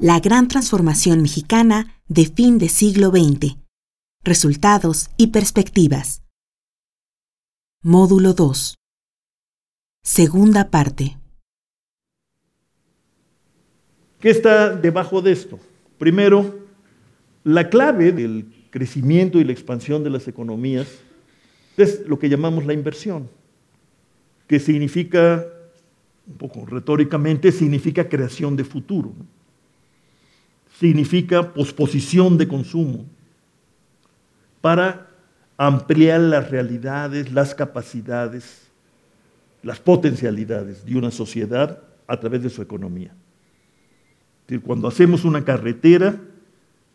La gran transformación mexicana de fin de siglo XX. Resultados y perspectivas. Módulo 2. Segunda parte. ¿Qué está debajo de esto? Primero, la clave del crecimiento y la expansión de las economías es lo que llamamos la inversión, que significa, un poco retóricamente, significa creación de futuro, significa posposición de consumo para ampliar las realidades, las capacidades, las potencialidades de una sociedad a través de su economía. Cuando hacemos una carretera,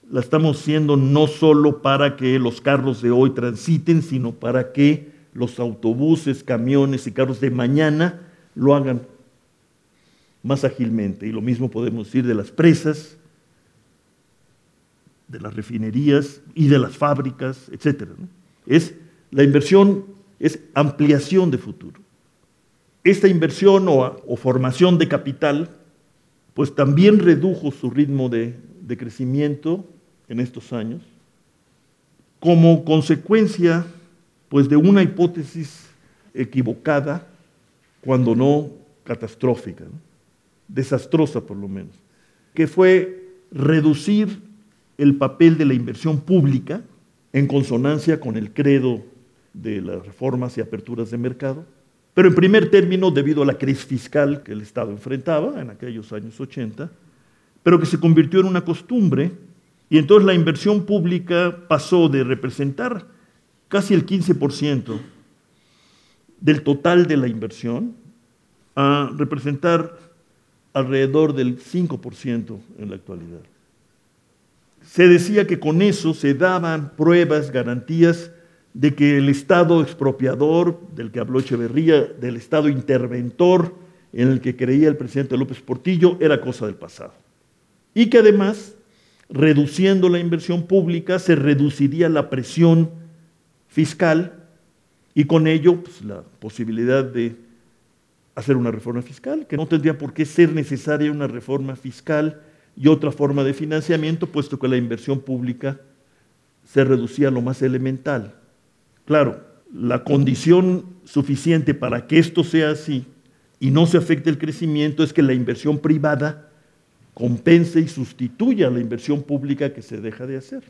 la estamos haciendo no solo para que los carros de hoy transiten, sino para que los autobuses, camiones y carros de mañana lo hagan más ágilmente. Y lo mismo podemos decir de las presas, de las refinerías y de las fábricas, etc. Es, la inversión es ampliación de futuro. Esta inversión o formación de capital pues también redujo su ritmo de, crecimiento en estos años, como consecuencia pues de una hipótesis equivocada, cuando no catastrófica, desastrosa por lo menos, que fue reducir el papel de la inversión pública en consonancia con el credo de las reformas y aperturas de mercado, pero en primer término, debido a la crisis fiscal que el Estado enfrentaba en aquellos años 80, pero que se convirtió en una costumbre, y entonces la inversión pública pasó de representar casi el 15% del total de la inversión a representar alrededor del 5% en la actualidad. Se decía que con eso se daban pruebas, garantías de que el Estado expropiador, del que habló Echeverría, del Estado interventor, en el que creía el presidente López Portillo, era cosa del pasado. Y que además, reduciendo la inversión pública, se reduciría la presión fiscal y con ello pues, la posibilidad de hacer una reforma fiscal, que no tendría por qué ser necesaria una reforma fiscal y otra forma de financiamiento, puesto que la inversión pública se reducía a lo más elemental. Claro, la condición suficiente para que esto sea así y no se afecte el crecimiento es que la inversión privada compense y sustituya a la inversión pública que se deja de hacer.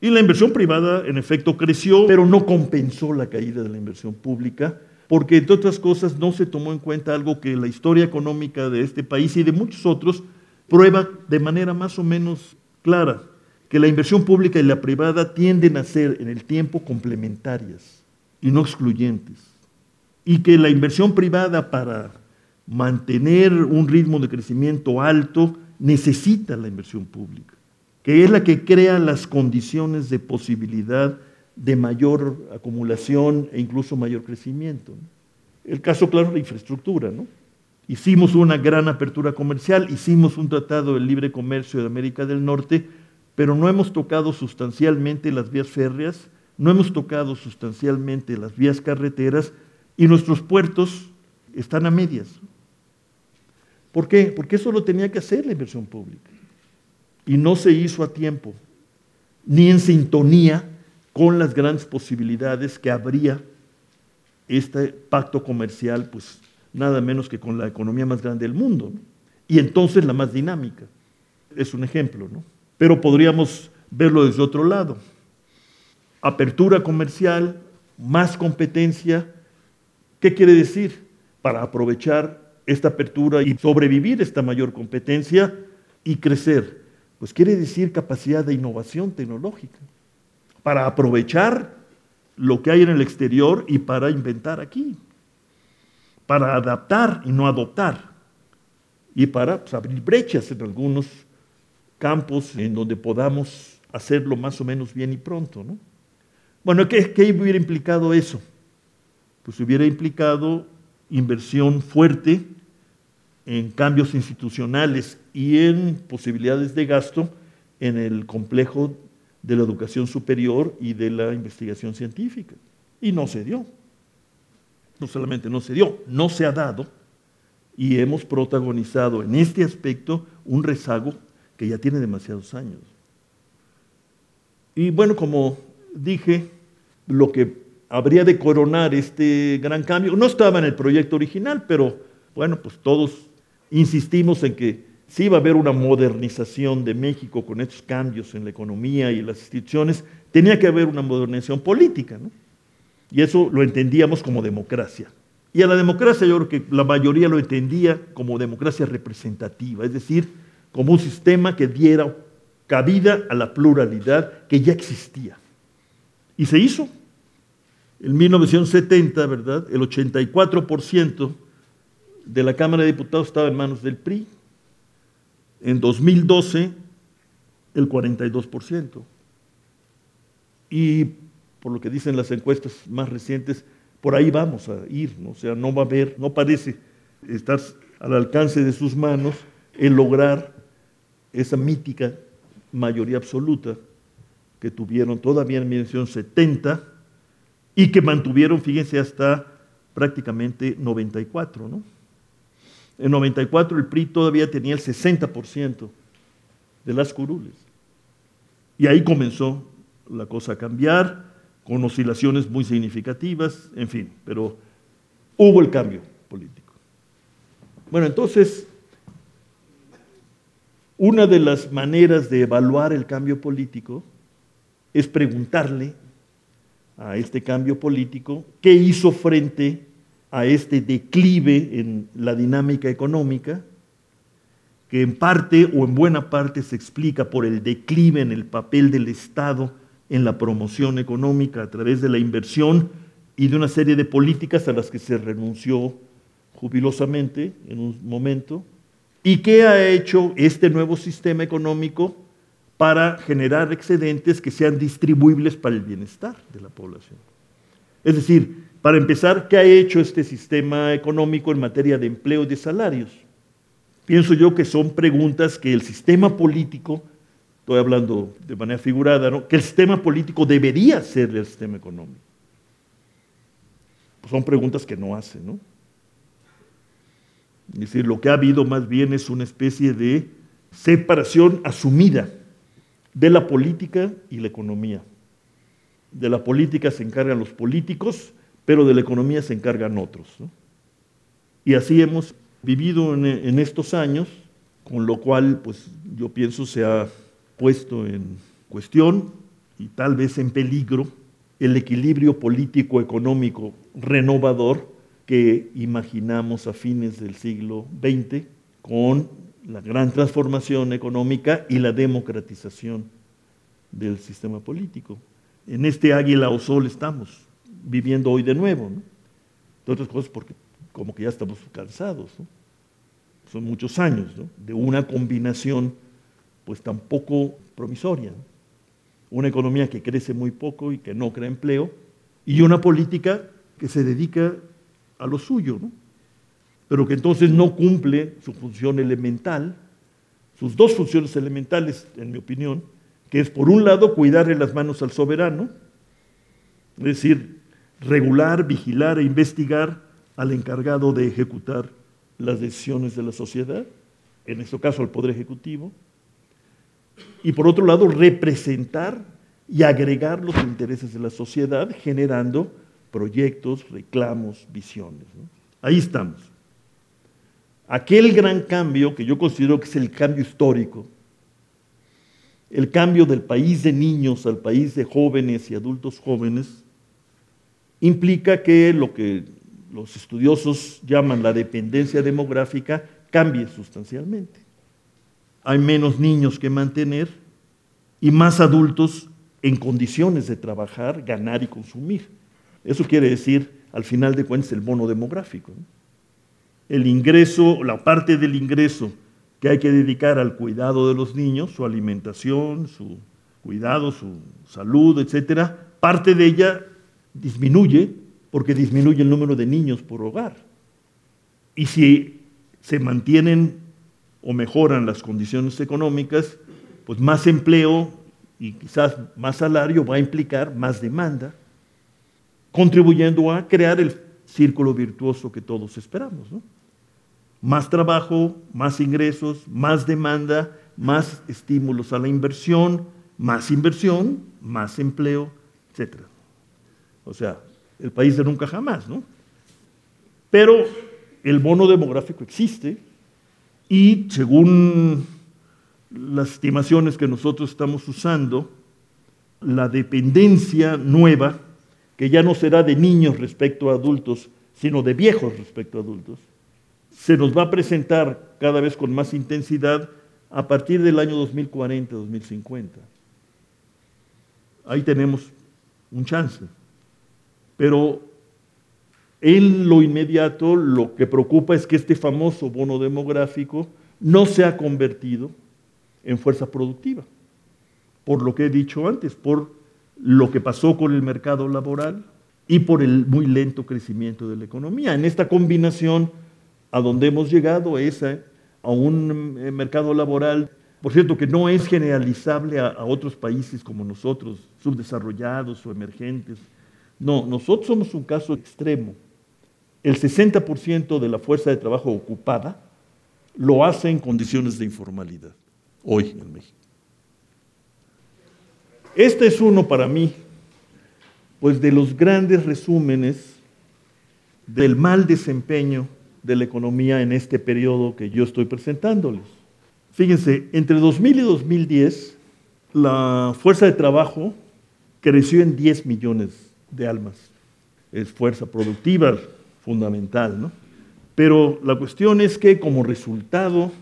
Y la inversión privada, en efecto, creció, pero no compensó la caída de la inversión pública, porque, entre otras cosas, no se tomó en cuenta algo que la historia económica de este país y de muchos otros prueba de manera más o menos clara que la inversión pública y la privada tienden a ser en el tiempo complementarias y no excluyentes. Y que la inversión privada para mantener un ritmo de crecimiento alto necesita la inversión pública, que es la que crea las condiciones de posibilidad de mayor acumulación e incluso mayor crecimiento. El caso claro es la infraestructura, ¿no? Hicimos una gran apertura comercial, hicimos un tratado de libre comercio de América del Norte, pero no hemos tocado sustancialmente las vías férreas, no hemos tocado sustancialmente las vías carreteras y nuestros puertos están a medias. ¿Por qué? Porque eso lo tenía que hacer la inversión pública y no se hizo a tiempo, ni en sintonía con las grandes posibilidades que habría este pacto comercial, pues nada menos que con la economía más grande del mundo, y entonces la más dinámica. Es un ejemplo, ¿no? pero podríamos verlo desde otro lado. Apertura comercial, más competencia. ¿Qué quiere decir? Para aprovechar esta apertura y sobrevivir esta mayor competencia y crecer. Pues quiere decir capacidad de innovación tecnológica. Para aprovechar lo que hay en el exterior y para inventar aquí. Para adaptar y no adoptar. Y para pues, abrir brechas en algunos campos en donde podamos hacerlo más o menos bien y pronto. ¿no? Bueno, ¿qué, ¿qué hubiera implicado eso? Pues hubiera implicado inversión fuerte en cambios institucionales y en posibilidades de gasto en el complejo de la educación superior y de la investigación científica. Y no se dio. No solamente no se dio, no se ha dado y hemos protagonizado en este aspecto un rezago que ya tiene demasiados años. Y bueno, como dije, lo que habría de coronar este gran cambio, no estaba en el proyecto original, pero bueno, pues todos insistimos en que si iba a haber una modernización de México con estos cambios en la economía y las instituciones, tenía que haber una modernización política, ¿no? Y eso lo entendíamos como democracia. Y a la democracia yo creo que la mayoría lo entendía como democracia representativa, es decir, como un sistema que diera cabida a la pluralidad que ya existía. Y se hizo. En 1970, ¿verdad? El 84% de la Cámara de Diputados estaba en manos del PRI. En 2012, el 42%. Y por lo que dicen las encuestas más recientes, por ahí vamos a ir, ¿no? o sea, no va a haber, no parece estar al alcance de sus manos el lograr esa mítica mayoría absoluta que tuvieron todavía en 1970 y que mantuvieron, fíjense, hasta prácticamente 94, ¿no? En 94 el PRI todavía tenía el 60% de las curules. Y ahí comenzó la cosa a cambiar, con oscilaciones muy significativas, en fin, pero hubo el cambio político. Bueno, entonces, una de las maneras de evaluar el cambio político es preguntarle a este cambio político qué hizo frente a este declive en la dinámica económica, que en parte o en buena parte se explica por el declive en el papel del Estado en la promoción económica a través de la inversión y de una serie de políticas a las que se renunció jubilosamente en un momento. ¿Y qué ha hecho este nuevo sistema económico para generar excedentes que sean distribuibles para el bienestar de la población? Es decir, para empezar, ¿qué ha hecho este sistema económico en materia de empleo y de salarios? Pienso yo que son preguntas que el sistema político estoy hablando de manera figurada, que el sistema político debería ser el sistema económico. Pues son preguntas que no hace, ¿no? Es decir, lo que ha habido más bien es una especie de separación asumida de la política y la economía. De la política se encargan los políticos, pero de la economía se encargan otros. Y así hemos vivido en, en estos años, con lo cual, pues yo pienso se ha puesto en cuestión y tal vez en peligro el equilibrio político-económico renovador que imaginamos a fines del siglo XX con la gran transformación económica y la democratización del sistema político. En este águila o sol estamos viviendo hoy de nuevo, ¿no? Otras cosas porque como que ya estamos cansados, Son muchos años, De una combinación pues tampoco promisoria. Una economía que crece muy poco y que no crea empleo, y una política que se dedica a lo suyo, ¿no? pero que entonces no cumple su función elemental, sus dos funciones elementales, en mi opinión, que es por un lado cuidarle las manos al soberano, es decir, regular, vigilar e investigar al encargado de ejecutar las decisiones de la sociedad, en este caso al Poder Ejecutivo, y por otro lado representar y agregar los intereses de la sociedad generando proyectos, reclamos, visiones. Ahí estamos. Aquel gran cambio que yo considero que es el cambio histórico, el cambio del país de niños al país de jóvenes y adultos jóvenes, implica que lo que los estudiosos llaman la dependencia demográfica cambie sustancialmente hay menos niños que mantener y más adultos en condiciones de trabajar, ganar y consumir. Eso quiere decir, al final de cuentas, el bono demográfico. El ingreso, la parte del ingreso que hay que dedicar al cuidado de los niños, su alimentación, su cuidado, su salud, etcétera, parte de ella disminuye porque disminuye el número de niños por hogar. Y si se mantienen o mejoran las condiciones económicas, pues más empleo y quizás más salario va a implicar más demanda, contribuyendo a crear el círculo virtuoso que todos esperamos. Más trabajo, más ingresos, más demanda más estímulos a la inversión, más inversión, más empleo, etc. O sea, el país de nunca jamás, ¿no? Pero el bono demográfico existe y según las estimaciones que nosotros estamos usando, la dependencia nueva, que ya no será de niños respecto a adultos, sino de viejos respecto a adultos, se nos va a presentar cada vez con más intensidad a partir del año 2040-2050. Ahí tenemos un chance. Pero en lo inmediato lo que preocupa es que este famoso bono demográfico no se ha convertido en fuerza productiva, por lo que he dicho antes, por lo que pasó con el mercado laboral y por el muy lento crecimiento de la economía. En esta combinación a donde hemos llegado es a, un eh, mercado laboral, por cierto, que no es generalizable a otros países como nosotros, subdesarrollados o emergentes. No, nosotros somos un caso extremo. El 60% de la fuerza de trabajo ocupada lo hace en condiciones de informalidad, hoy en México. Este es uno para mí, pues de los grandes resúmenes del mal desempeño de la economía en este periodo que yo estoy presentándoles. Fíjense, entre 2000 y 2010, la fuerza de trabajo creció en 10 millones de almas. Es fuerza productiva fundamental, ¿no? Pero la cuestión es que como resultado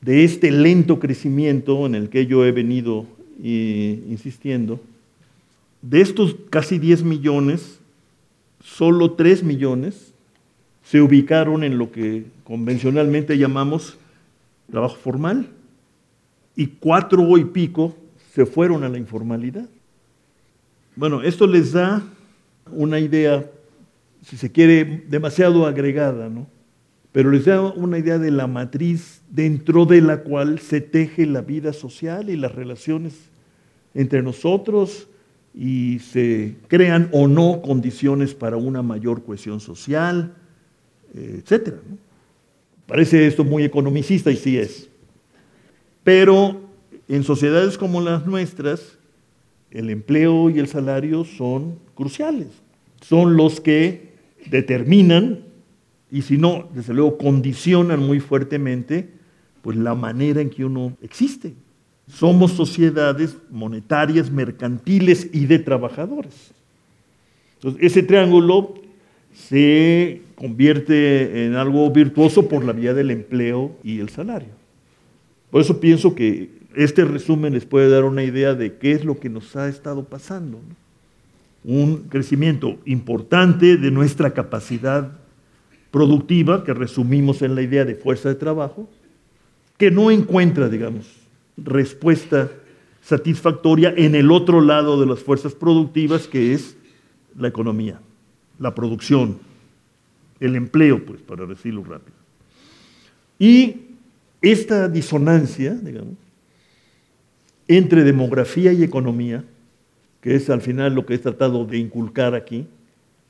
de este lento crecimiento en el que yo he venido eh, insistiendo, de estos casi 10 millones, solo 3 millones se ubicaron en lo que convencionalmente llamamos trabajo formal y cuatro y pico se fueron a la informalidad. Bueno, esto les da una idea, si se quiere, demasiado agregada, ¿no? Pero les da una idea de la matriz dentro de la cual se teje la vida social y las relaciones entre nosotros y se crean o no condiciones para una mayor cohesión social, etc. Parece esto muy economicista y sí es. Pero en sociedades como las nuestras, el empleo y el salario son cruciales. Son los que determinan, y si no, desde luego condicionan muy fuertemente, pues la manera en que uno existe. Somos sociedades monetarias, mercantiles y de trabajadores. Entonces, ese triángulo se convierte en algo virtuoso por la vía del empleo y el salario. Por eso pienso que este resumen les puede dar una idea de qué es lo que nos ha estado pasando. Un crecimiento importante de nuestra capacidad productiva, que resumimos en la idea de fuerza de trabajo, que no encuentra, digamos, respuesta satisfactoria en el otro lado de las fuerzas productivas, que es la economía, la producción, el empleo, pues, para decirlo rápido. Y esta disonancia, digamos, entre demografía y economía, es al final lo que he tratado de inculcar aquí,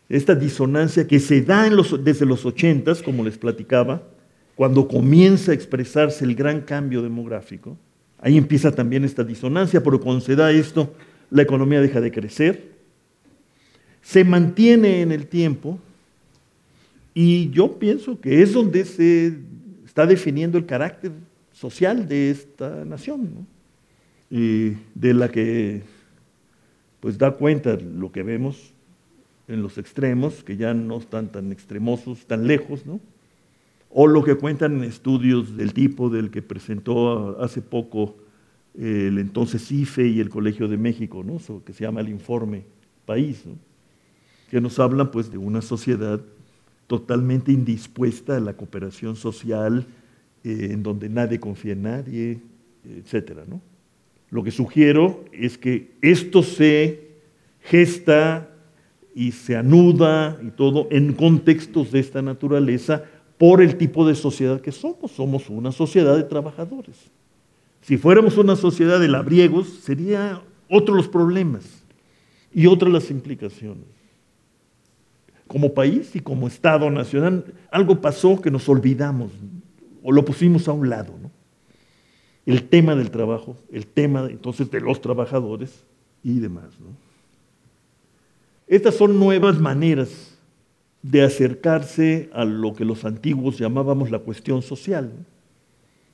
esta disonancia que se da desde los ochentas, como les platicaba, cuando comienza a expresarse el gran cambio demográfico, ahí empieza también esta disonancia, pero cuando se da esto, la economía deja de crecer, se mantiene en el tiempo, y yo pienso que es donde se está definiendo el carácter social de esta nación. ¿no? y de la que pues da cuenta lo que vemos en los extremos, que ya no están tan extremosos, tan lejos, ¿no? O lo que cuentan estudios del tipo del que presentó hace poco el entonces IFE y el Colegio de México, ¿no? que se llama el Informe País, ¿no? que nos hablan pues de una sociedad totalmente indispuesta a la cooperación social, eh, en donde nadie confía en nadie, etcétera, ¿no? Lo que sugiero es que esto se gesta y se anuda y todo en contextos de esta naturaleza por el tipo de sociedad que somos. Somos una sociedad de trabajadores. Si fuéramos una sociedad de labriegos, sería otros los problemas y otras las implicaciones. Como país y como Estado nacional, algo pasó que nos olvidamos o lo pusimos a un lado. ¿no? El tema del trabajo, el tema entonces de los trabajadores y demás. Estas son nuevas maneras de acercarse a lo que los antiguos llamábamos la cuestión social,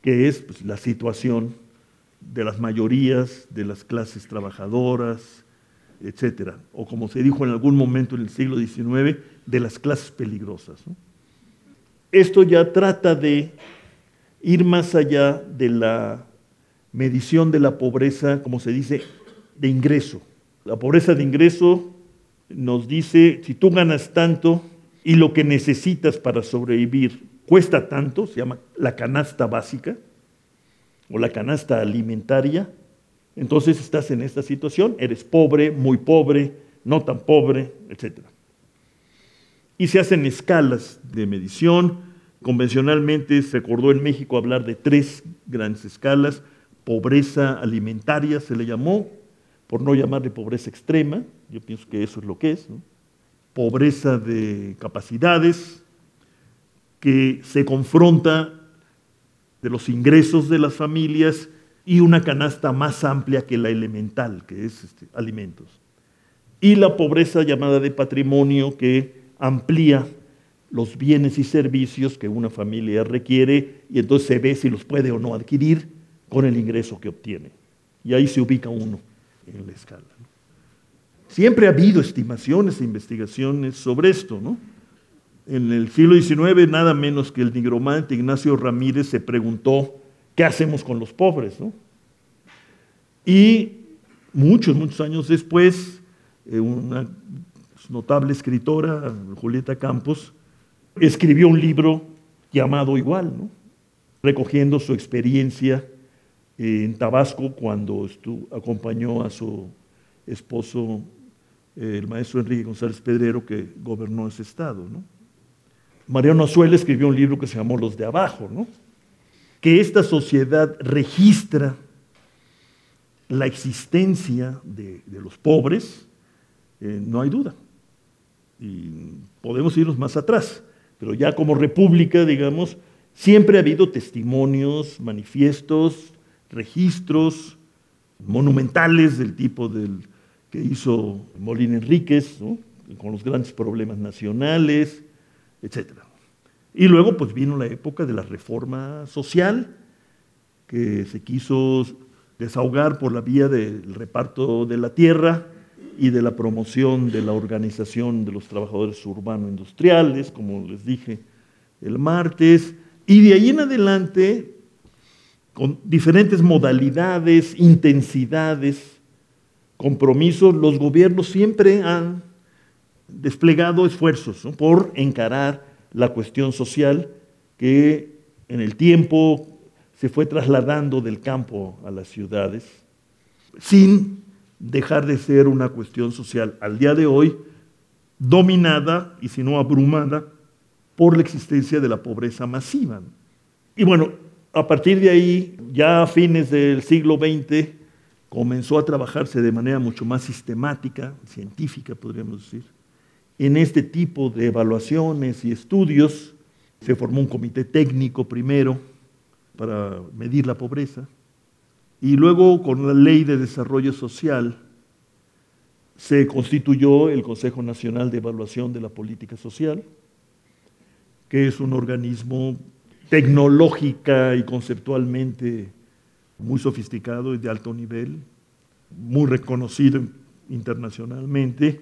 que es pues, la situación de las mayorías, de las clases trabajadoras, etcétera, o como se dijo en algún momento en el siglo XIX, de las clases peligrosas. Esto ya trata de ir más allá de la medición de la pobreza, como se dice, de ingreso. La pobreza de ingreso nos dice, si tú ganas tanto y lo que necesitas para sobrevivir cuesta tanto, se llama la canasta básica o la canasta alimentaria, entonces estás en esta situación, eres pobre, muy pobre, no tan pobre, etc. Y se hacen escalas de medición. Convencionalmente se acordó en México hablar de tres grandes escalas. Pobreza alimentaria se le llamó, por no llamarle pobreza extrema, yo pienso que eso es lo que es. Pobreza de capacidades, que se confronta de los ingresos de las familias y una canasta más amplia que la elemental, que es este, alimentos. Y la pobreza llamada de patrimonio que amplía los bienes y servicios que una familia requiere y entonces se ve si los puede o no adquirir con el ingreso que obtiene. Y ahí se ubica uno en la escala. Siempre ha habido estimaciones e investigaciones sobre esto, ¿no? En el siglo XIX, nada menos que el nigromante Ignacio Ramírez se preguntó ¿qué hacemos con los pobres? Y muchos, muchos años después, eh, una notable escritora, Julieta Campos, escribió un libro llamado igual, recogiendo su experiencia en Tabasco cuando acompañó a su esposo, el maestro Enrique González Pedrero, que gobernó ese estado. Mariano Azuela escribió un libro que se llamó Los de Abajo, ¿no? que esta sociedad registra la existencia de, los pobres, eh, no hay duda. Y podemos irnos más atrás, pero ya como república, digamos, siempre ha habido testimonios, manifiestos, registros monumentales del tipo del que hizo Molina Enríquez, con los grandes problemas nacionales, etc. Y luego pues vino la época de la reforma social, que se quiso desahogar por la vía del reparto de la tierra y de la promoción de la organización de los trabajadores urbano-industriales, como les dije el martes, y de ahí en adelante, con diferentes modalidades, intensidades, compromisos, los gobiernos siempre han desplegado esfuerzos por encarar la cuestión social que en el tiempo se fue trasladando del campo a las ciudades, sin dejar de ser una cuestión social al día de hoy dominada y si no abrumada por la existencia de la pobreza masiva. Y bueno, a partir de ahí, ya a fines del siglo XX, comenzó a trabajarse de manera mucho más sistemática, científica, podríamos decir, en este tipo de evaluaciones y estudios. Se formó un comité técnico primero para medir la pobreza y luego con la ley de desarrollo social se constituyó el Consejo Nacional de Evaluación de la Política Social, que es un organismo tecnológica y conceptualmente muy sofisticado y de alto nivel, muy reconocido internacionalmente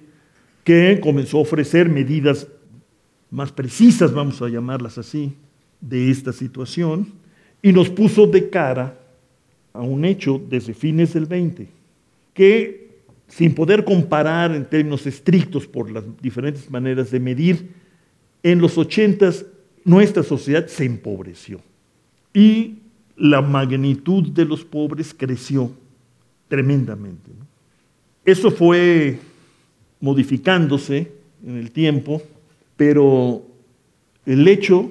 que comenzó a ofrecer medidas más precisas, vamos a llamarlas así, de esta situación y nos puso de cara a un hecho desde fines del 20, que sin poder comparar en términos estrictos por las diferentes maneras de medir, en los 80 nuestra sociedad se empobreció y la magnitud de los pobres creció tremendamente. Eso fue modificándose en el tiempo, pero el hecho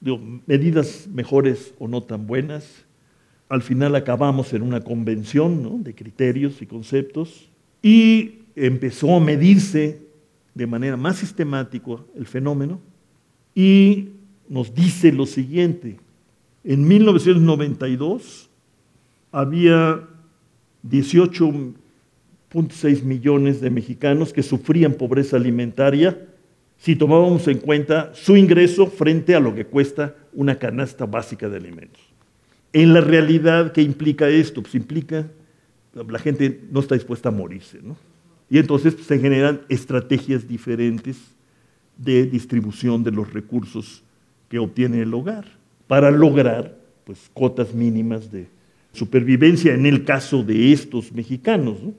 de medidas mejores o no tan buenas, al final acabamos en una convención de criterios y conceptos y empezó a medirse de manera más sistemática el fenómeno y nos dice lo siguiente. En 1992 había 18.6 millones de mexicanos que sufrían pobreza alimentaria si tomábamos en cuenta su ingreso frente a lo que cuesta una canasta básica de alimentos. En la realidad, ¿qué implica esto? Pues implica la gente no está dispuesta a morirse, ¿no? Y entonces se generan estrategias diferentes de distribución de los recursos que obtiene el hogar para lograr pues, cotas mínimas de supervivencia en el caso de estos mexicanos. ¿no?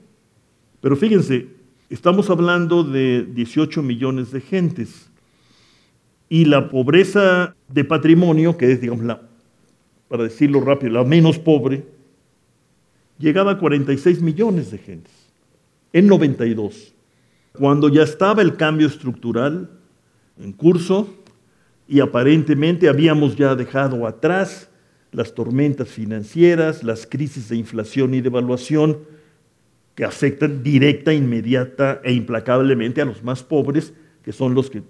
Pero fíjense, estamos hablando de 18 millones de gentes y la pobreza de patrimonio, que es, digamos, la, para decirlo rápido, la menos pobre, llegaba a 46 millones de gentes en 92, cuando ya estaba el cambio estructural en curso y aparentemente habíamos ya dejado atrás las tormentas financieras, las crisis de inflación y devaluación que afectan directa, inmediata e implacablemente a los más pobres, que son los que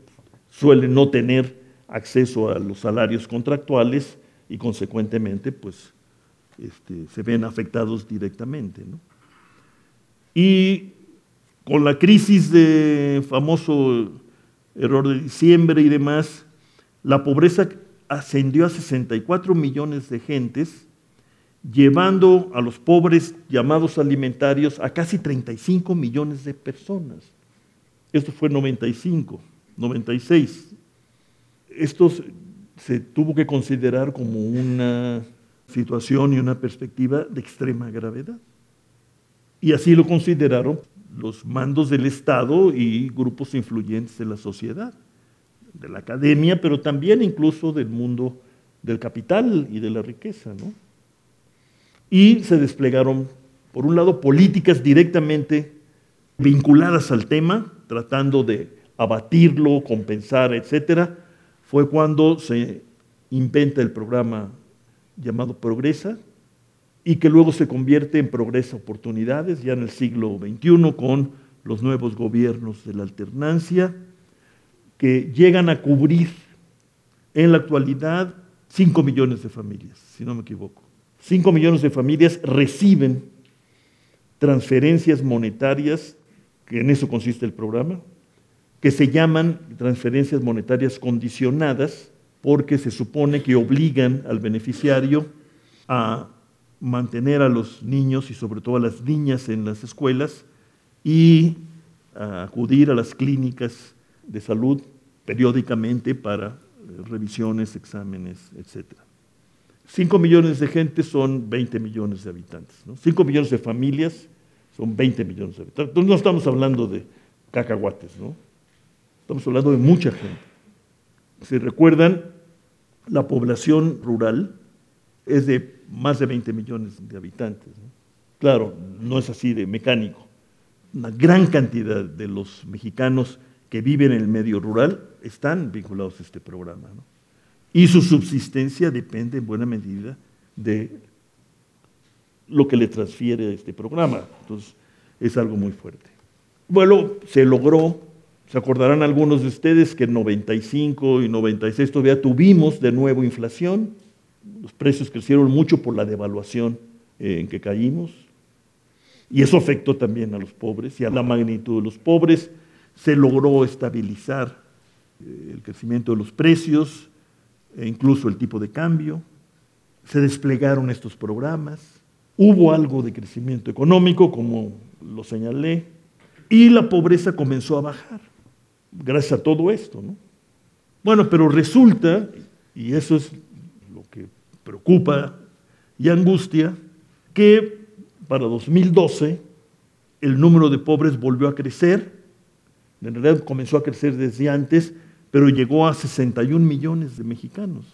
suelen no tener acceso a los salarios contractuales y consecuentemente pues este, se ven afectados directamente. Y con la crisis de famoso error de diciembre y demás, la pobreza ascendió a 64 millones de gentes, llevando a los pobres llamados alimentarios a casi 35 millones de personas. Esto fue en 95, 96. Esto se tuvo que considerar como una situación y una perspectiva de extrema gravedad. Y así lo consideraron los mandos del Estado y grupos influyentes de la sociedad, de la academia, pero también incluso del mundo del capital y de la riqueza. Y se desplegaron, por un lado, políticas directamente vinculadas al tema, tratando de abatirlo, compensar, etcétera. Fue cuando se inventa el programa llamado Progresa, y que luego se convierte en Progresa Oportunidades ya en el siglo XXI con los nuevos gobiernos de la alternancia, que llegan a cubrir en la actualidad 5 millones de familias, si no me equivoco. 5 millones de familias reciben transferencias monetarias, que en eso consiste el programa, que se llaman transferencias monetarias condicionadas, porque se supone que obligan al beneficiario a mantener a los niños y sobre todo a las niñas en las escuelas y a acudir a las clínicas de salud periódicamente para eh, revisiones, exámenes, etc. 5 millones de gente son 20 millones de habitantes. 5 millones de familias son 20 millones de habitantes. Entonces no estamos hablando de cacahuates, ¿no? Estamos hablando de mucha gente. Si recuerdan, la población rural es de más de 20 millones de habitantes. Claro, no es así de mecánico. Una gran cantidad de los mexicanos que viven en el medio rural están vinculados a este programa. Y su subsistencia depende en buena medida de lo que le transfiere este programa. Entonces, es algo muy fuerte. Bueno, se logró se acordarán algunos de ustedes que en 95 y 96 todavía tuvimos de nuevo inflación. Los precios crecieron mucho por la devaluación eh, en que caímos. Y eso afectó también a los pobres y a la magnitud de los pobres. Se logró estabilizar eh, el crecimiento de los precios e incluso el tipo de cambio. Se desplegaron estos programas. Hubo algo de crecimiento económico, como lo señalé, y la pobreza comenzó a bajar gracias a todo esto. ¿no? Bueno, pero resulta, y eso es lo que preocupa y angustia, que para 2012 el número de pobres volvió a crecer, en realidad comenzó a crecer desde antes, pero llegó a 61 millones de mexicanos.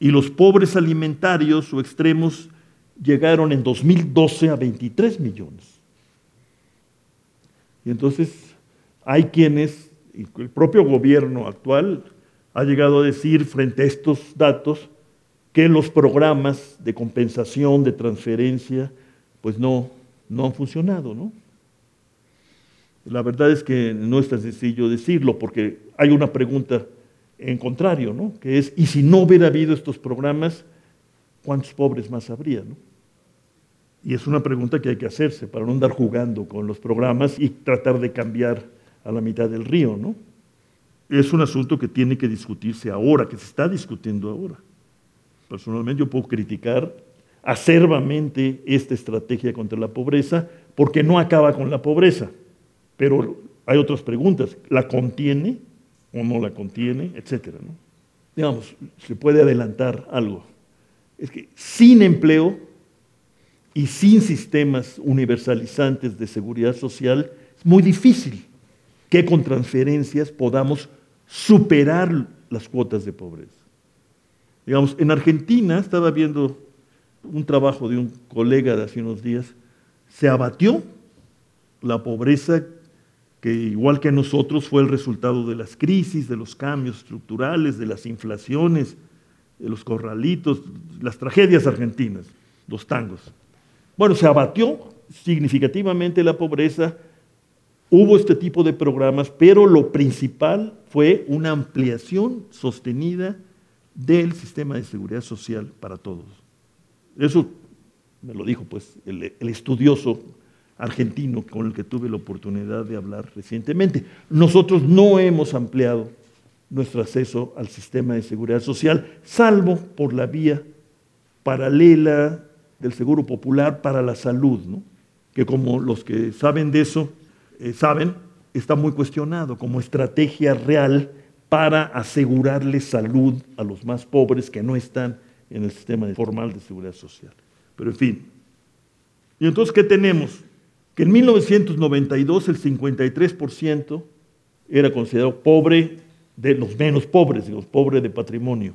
Y los pobres alimentarios o extremos llegaron en 2012 a 23 millones. Y entonces hay quienes el propio gobierno actual ha llegado a decir frente a estos datos que los programas de compensación, de transferencia, pues no, no han funcionado, ¿no? La verdad es que no es tan sencillo decirlo, porque hay una pregunta en contrario, ¿no? Que es, ¿y si no hubiera habido estos programas, cuántos pobres más habría, ¿no? Y es una pregunta que hay que hacerse para no andar jugando con los programas y tratar de cambiar a la mitad del río, ¿no? Es un asunto que tiene que discutirse ahora, que se está discutiendo ahora. Personalmente yo puedo criticar acerbamente esta estrategia contra la pobreza porque no acaba con la pobreza, pero hay otras preguntas. ¿La contiene o no la contiene? Etcétera. Digamos, se puede adelantar algo. Es que sin empleo y sin sistemas universalizantes de seguridad social, es muy difícil que con transferencias podamos superar las cuotas de pobreza. Digamos, en Argentina estaba viendo un trabajo de un colega de hace unos días, se abatió la pobreza que igual que nosotros fue el resultado de las crisis, de los cambios estructurales, de las inflaciones, de los corralitos, las tragedias argentinas, los tangos. Bueno, se abatió significativamente la pobreza, hubo este tipo de programas, pero lo principal fue una ampliación sostenida del sistema de seguridad social para todos. Eso me lo dijo pues el, estudioso argentino con el que tuve la oportunidad de hablar recientemente. Nosotros no hemos ampliado nuestro acceso al sistema de seguridad social, salvo por la vía paralela del Seguro Popular para la salud, ¿no? que como los que saben de eso eh, saben, está muy cuestionado como estrategia real para asegurarle salud a los más pobres que no están en el sistema formal de seguridad social. Pero en fin. ¿Y entonces qué tenemos? Que en 1992 el 53% era considerado pobre de los menos pobres, los pobres de patrimonio.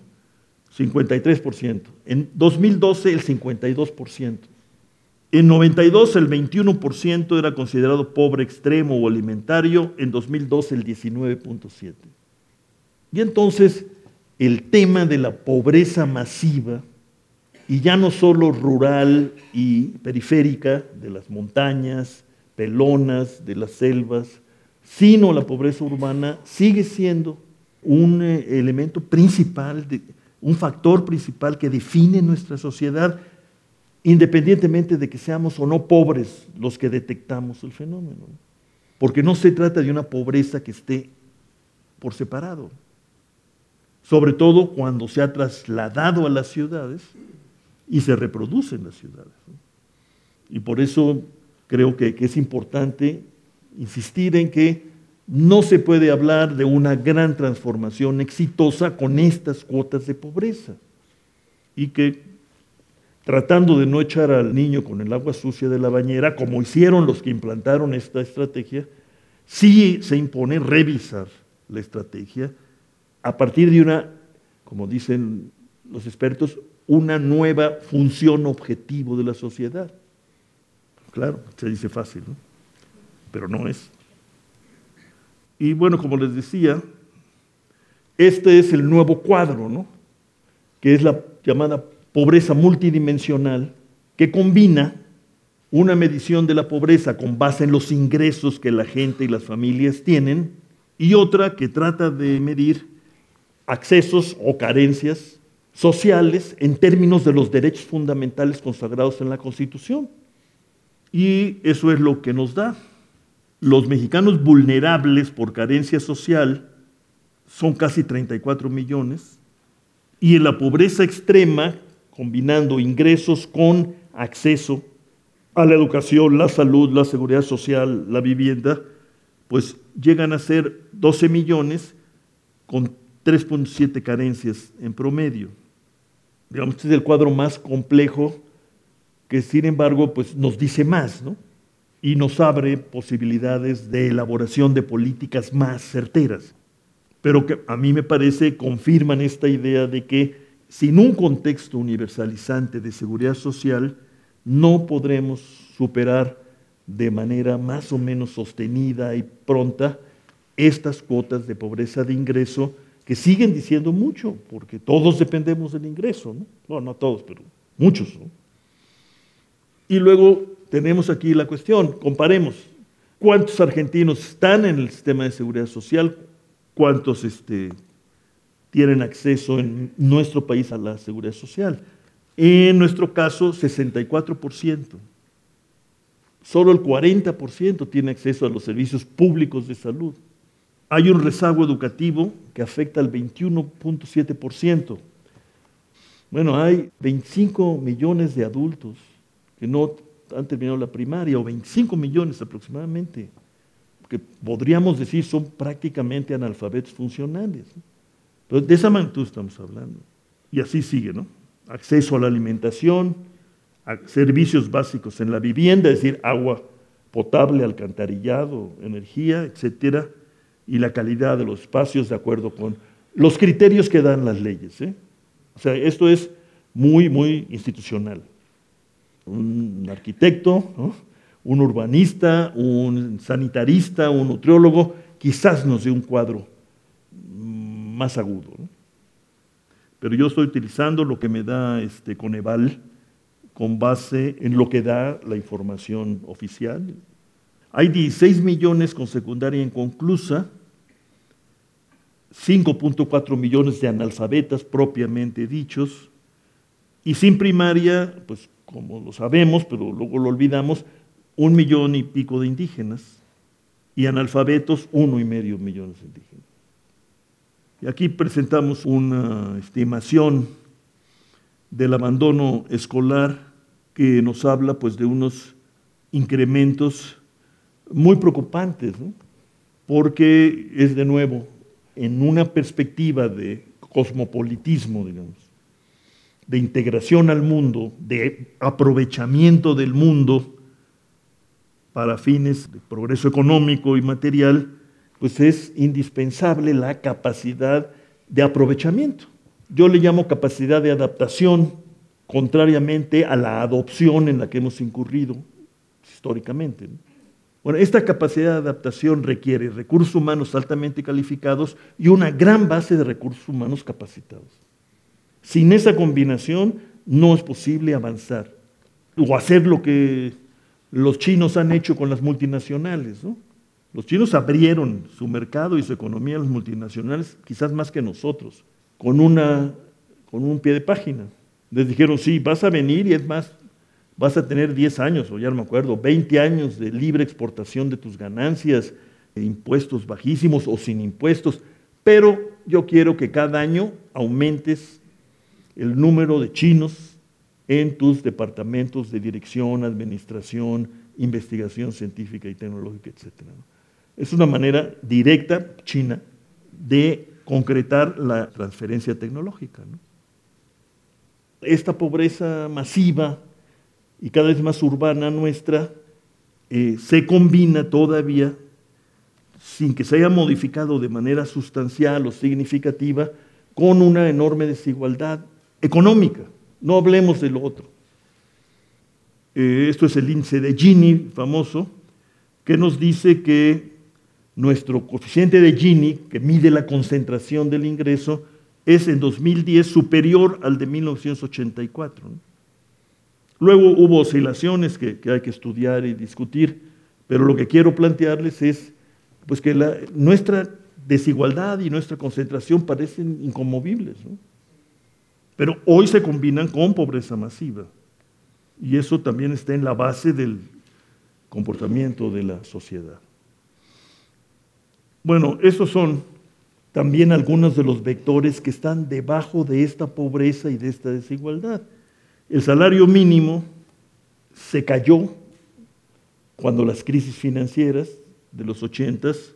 53%. En 2012 el 52%. En 92 el 21% era considerado pobre extremo o alimentario, en 2012 el 19.7%. Y entonces el tema de la pobreza masiva, y ya no solo rural y periférica, de las montañas, pelonas, de las selvas, sino la pobreza urbana, sigue siendo un eh, elemento principal, un factor principal que define nuestra sociedad, independientemente de que seamos o no pobres los que detectamos el fenómeno. Porque no se trata de una pobreza que esté por separado sobre todo cuando se ha trasladado a las ciudades y se reproduce en las ciudades. Y por eso creo que, es importante insistir en que no se puede hablar de una gran transformación exitosa con estas cuotas de pobreza. Y que tratando de no echar al niño con el agua sucia de la bañera, como hicieron los que implantaron esta estrategia, sí se impone revisar la estrategia a partir de una, como dicen los expertos, una nueva función objetivo de la sociedad. Claro, se dice fácil, ¿no? pero no es. Y bueno, como les decía, este es el nuevo cuadro, ¿no? que es la llamada pobreza multidimensional, que combina una medición de la pobreza con base en los ingresos que la gente y las familias tienen, y otra que trata de medir accesos o carencias sociales en términos de los derechos fundamentales consagrados en la Constitución. Y eso es lo que nos da. Los mexicanos vulnerables por carencia social son casi 34 millones y en la pobreza extrema, combinando ingresos con acceso a la educación, la salud, la seguridad social, la vivienda, pues llegan a ser 12 millones con 3.7 carencias en promedio. Digamos, este es el cuadro más complejo que sin embargo pues, nos dice más, ¿no? Y nos abre posibilidades de elaboración de políticas más certeras. Pero que a mí me parece confirman esta idea de que sin un contexto universalizante de seguridad social no podremos superar de manera más o menos sostenida y pronta estas cuotas de pobreza de ingreso que siguen diciendo mucho, porque todos dependemos del ingreso, ¿no? No, no todos, pero muchos. ¿no? Y luego tenemos aquí la cuestión, comparemos, ¿cuántos argentinos están en el sistema de seguridad social? ¿Cuántos este, tienen acceso en nuestro país a la seguridad social? En nuestro caso, 64%. Solo el 40% tiene acceso a los servicios públicos de salud. Hay un rezago educativo que afecta al 21.7%. Bueno, hay 25 millones de adultos que no han terminado la primaria, o 25 millones aproximadamente, que podríamos decir son prácticamente analfabetos funcionales. De esa magnitud estamos hablando. Y así sigue, ¿no? Acceso a la alimentación, servicios básicos en la vivienda, es decir, agua potable, alcantarillado, energía, etcétera, y la calidad de los espacios de acuerdo con los criterios que dan las leyes. ¿eh? O sea, esto es muy, muy institucional. Un arquitecto, un urbanista, un sanitarista, un nutriólogo, quizás nos dé un cuadro más agudo. Pero yo estoy utilizando lo que me da este Coneval con base en lo que da la información oficial. Hay 16 millones con secundaria inconclusa, 5.4 millones de analfabetas propiamente dichos, y sin primaria, pues como lo sabemos, pero luego lo olvidamos, un millón y pico de indígenas, y analfabetos, uno y medio millones de indígenas. Y aquí presentamos una estimación del abandono escolar que nos habla pues de unos incrementos muy preocupantes, porque es de nuevo en una perspectiva de cosmopolitismo, digamos, de integración al mundo, de aprovechamiento del mundo para fines de progreso económico y material, pues es indispensable la capacidad de aprovechamiento. Yo le llamo capacidad de adaptación, contrariamente a la adopción en la que hemos incurrido históricamente. Bueno, esta capacidad de adaptación requiere recursos humanos altamente calificados y una gran base de recursos humanos capacitados. Sin esa combinación no es posible avanzar o hacer lo que los chinos han hecho con las multinacionales. Los chinos abrieron su mercado y su economía a las multinacionales quizás más que nosotros, con, una, con un pie de página. Les dijeron, sí, vas a venir y es más, vas a tener 10 años, o ya no me acuerdo, 20 años de libre exportación de tus ganancias, impuestos bajísimos o sin impuestos, pero yo quiero que cada año aumentes el número de chinos en tus departamentos de dirección, administración, investigación científica y tecnológica, etc. Es una manera directa, china, de concretar la transferencia tecnológica. ¿no? esta pobreza masiva y cada vez más urbana nuestra eh, se combina todavía, sin que se haya modificado de manera sustancial o significativa, con una enorme desigualdad económica. No hablemos de lo otro. Eh, esto es el índice de Gini, famoso, que nos dice que nuestro coeficiente de Gini, que mide la concentración del ingreso, es en 2010 superior al de 1984. Luego hubo oscilaciones que, hay que estudiar y discutir, pero lo que quiero plantearles es pues que nuestra desigualdad y nuestra concentración parecen inconmovibles, pero hoy se combinan con pobreza masiva. Y eso también está en la base del comportamiento de la sociedad. Bueno, esos son también algunos de los vectores que están debajo de esta pobreza y de esta desigualdad. El salario mínimo se cayó cuando las crisis financieras de los ochentas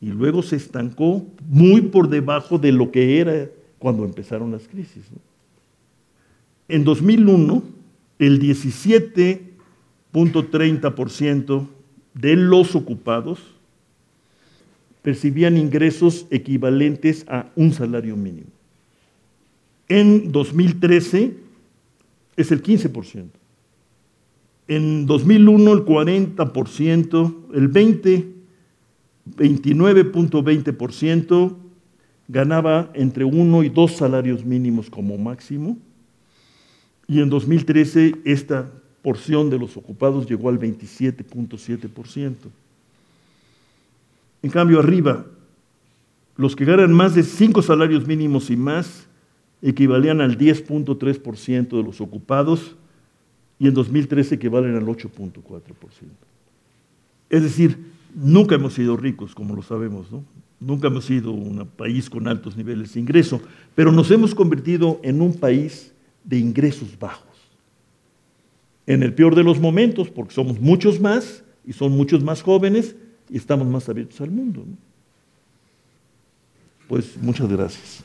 y luego se estancó muy por debajo de lo que era cuando empezaron las crisis. En 2001, el 17.30% de los ocupados percibían ingresos equivalentes a un salario mínimo. En 2013 es el 15%. En 2001 el 40%, el 20, 29.20% ganaba entre uno y dos salarios mínimos como máximo. Y en 2013 esta porción de los ocupados llegó al 27.7%. En cambio, arriba, los que ganan más de cinco salarios mínimos y más equivalían al 10.3% de los ocupados y en 2013 equivalen al 8.4%. Es decir, nunca hemos sido ricos, como lo sabemos, ¿no? Nunca hemos sido un país con altos niveles de ingreso, pero nos hemos convertido en un país de ingresos bajos. En el peor de los momentos, porque somos muchos más y son muchos más jóvenes y estamos más abiertos al mundo. Pues muchas gracias.